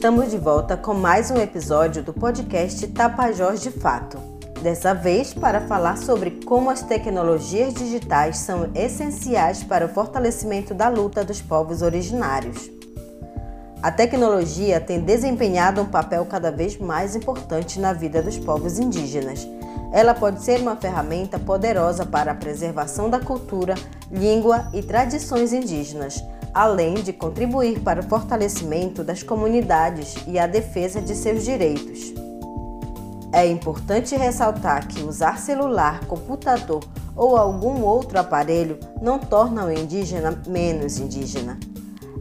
Estamos de volta com mais um episódio do podcast Tapajós de Fato. Dessa vez para falar sobre como as tecnologias digitais são essenciais para o fortalecimento da luta dos povos originários. A tecnologia tem desempenhado um papel cada vez mais importante na vida dos povos indígenas. Ela pode ser uma ferramenta poderosa para a preservação da cultura, língua e tradições indígenas além de contribuir para o fortalecimento das comunidades e a defesa de seus direitos. É importante ressaltar que usar celular, computador ou algum outro aparelho não torna o indígena menos indígena.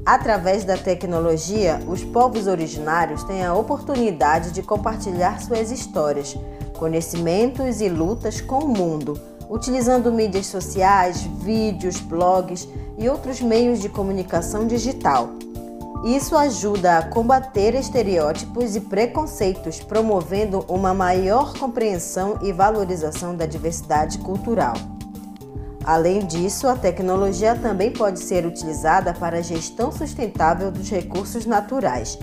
Através da tecnologia, os povos originários têm a oportunidade de compartilhar suas histórias, conhecimentos e lutas com o mundo, utilizando mídias sociais, vídeos, blogs e outros meios de comunicação digital. Isso ajuda a combater estereótipos e preconceitos, promovendo uma maior compreensão e valorização da diversidade cultural. Além disso, a tecnologia também pode ser utilizada para a gestão sustentável dos recursos naturais,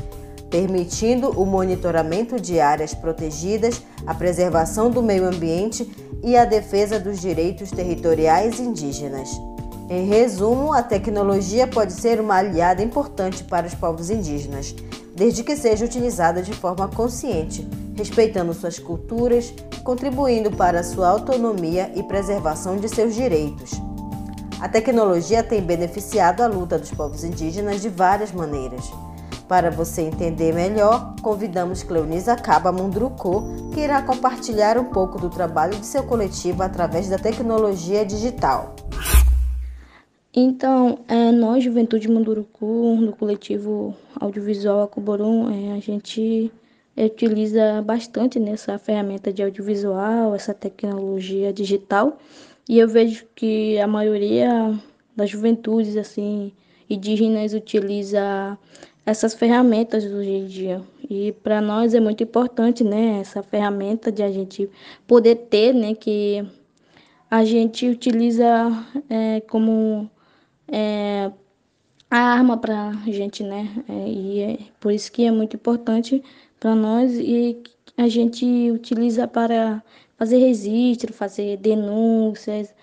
permitindo o monitoramento de áreas protegidas, a preservação do meio ambiente e a defesa dos direitos territoriais indígenas. Em resumo, a tecnologia pode ser uma aliada importante para os povos indígenas, desde que seja utilizada de forma consciente, respeitando suas culturas contribuindo para sua autonomia e preservação de seus direitos. A tecnologia tem beneficiado a luta dos povos indígenas de várias maneiras. Para você entender melhor, convidamos Cleonisa Caba Mundrucô, que irá compartilhar um pouco do trabalho de seu coletivo através da tecnologia digital. Então, é, nós, Juventude Munduruku, do coletivo audiovisual Acuborum, é, a gente utiliza bastante nessa ferramenta de audiovisual, essa tecnologia digital, e eu vejo que a maioria das juventudes assim indígenas utiliza essas ferramentas hoje em dia. E para nós é muito importante, né, essa ferramenta de a gente poder ter, né, que a gente utiliza é, como é, a arma para a gente, né? É, e é por isso que é muito importante para nós e a gente utiliza para fazer registro, fazer denúncias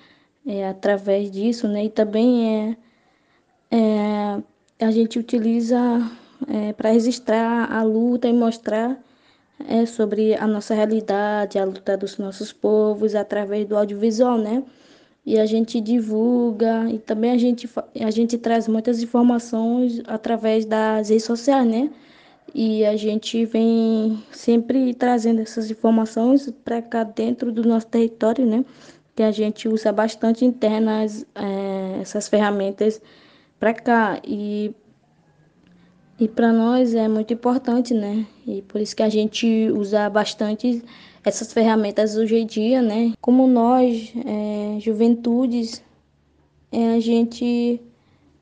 é, através disso, né? E também é, é a gente utiliza é, para registrar a luta e mostrar é, sobre a nossa realidade, a luta dos nossos povos através do audiovisual, né? e a gente divulga e também a gente, a gente traz muitas informações através das redes sociais, né? E a gente vem sempre trazendo essas informações para cá dentro do nosso território, né? Que a gente usa bastante internas é, essas ferramentas para cá e e para nós é muito importante, né? E por isso que a gente usa bastante essas ferramentas hoje em dia, né? Como nós, é, juventudes, é, a gente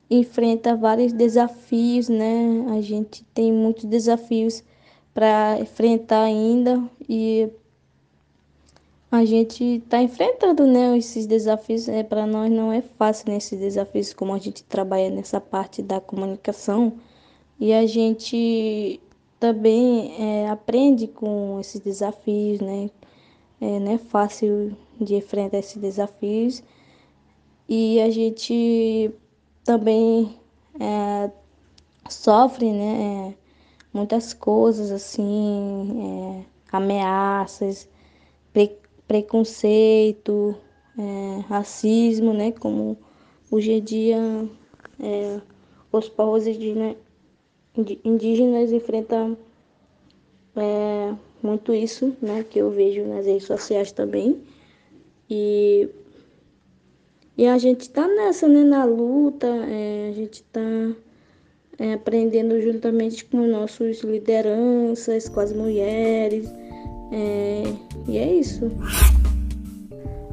enfrenta vários desafios, né? A gente tem muitos desafios para enfrentar ainda e a gente está enfrentando, né? Esses desafios é para nós não é fácil nesses né, desafios como a gente trabalha nessa parte da comunicação e a gente também é, aprende com esses desafios, né? É, não é fácil de enfrentar esses desafios e a gente também é, sofre, né? É, muitas coisas assim, é, ameaças, preconceito, é, racismo, né? Como hoje em dia os povos indígenas enfrentam é, muito isso, né, que eu vejo nas redes sociais também. E, e a gente está nessa, né, na luta, é, a gente está é, aprendendo juntamente com nossos lideranças, com as mulheres, é, e é isso.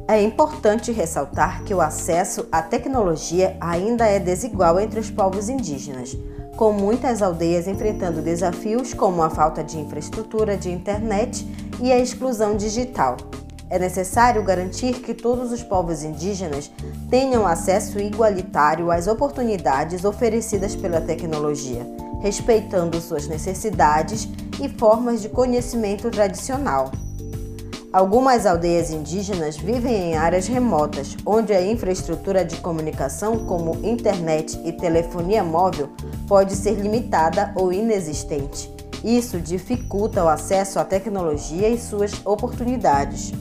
É importante ressaltar que o acesso à tecnologia ainda é desigual entre os povos indígenas com muitas aldeias enfrentando desafios como a falta de infraestrutura de internet e a exclusão digital. É necessário garantir que todos os povos indígenas tenham acesso igualitário às oportunidades oferecidas pela tecnologia, respeitando suas necessidades e formas de conhecimento tradicional. Algumas aldeias indígenas vivem em áreas remotas, onde a infraestrutura de comunicação, como internet e telefonia móvel, pode ser limitada ou inexistente. Isso dificulta o acesso à tecnologia e suas oportunidades.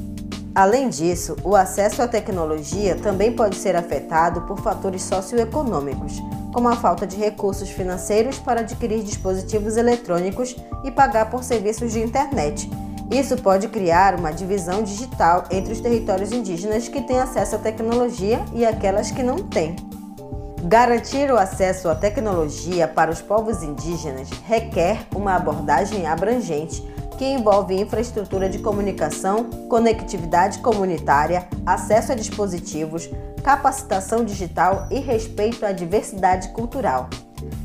Além disso, o acesso à tecnologia também pode ser afetado por fatores socioeconômicos, como a falta de recursos financeiros para adquirir dispositivos eletrônicos e pagar por serviços de internet isso pode criar uma divisão digital entre os territórios indígenas que têm acesso à tecnologia e aquelas que não têm. Garantir o acesso à tecnologia para os povos indígenas requer uma abordagem abrangente que envolve infraestrutura de comunicação, conectividade comunitária, acesso a dispositivos, capacitação digital e respeito à diversidade cultural.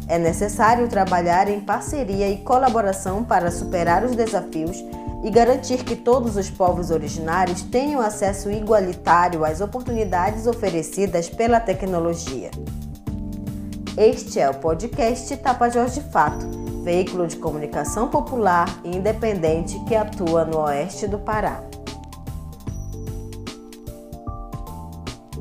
É necessário trabalhar em parceria e colaboração para superar os desafios e garantir que todos os povos originários tenham acesso igualitário às oportunidades oferecidas pela tecnologia. Este é o podcast Tapajós de Fato, veículo de comunicação popular e independente que atua no oeste do Pará.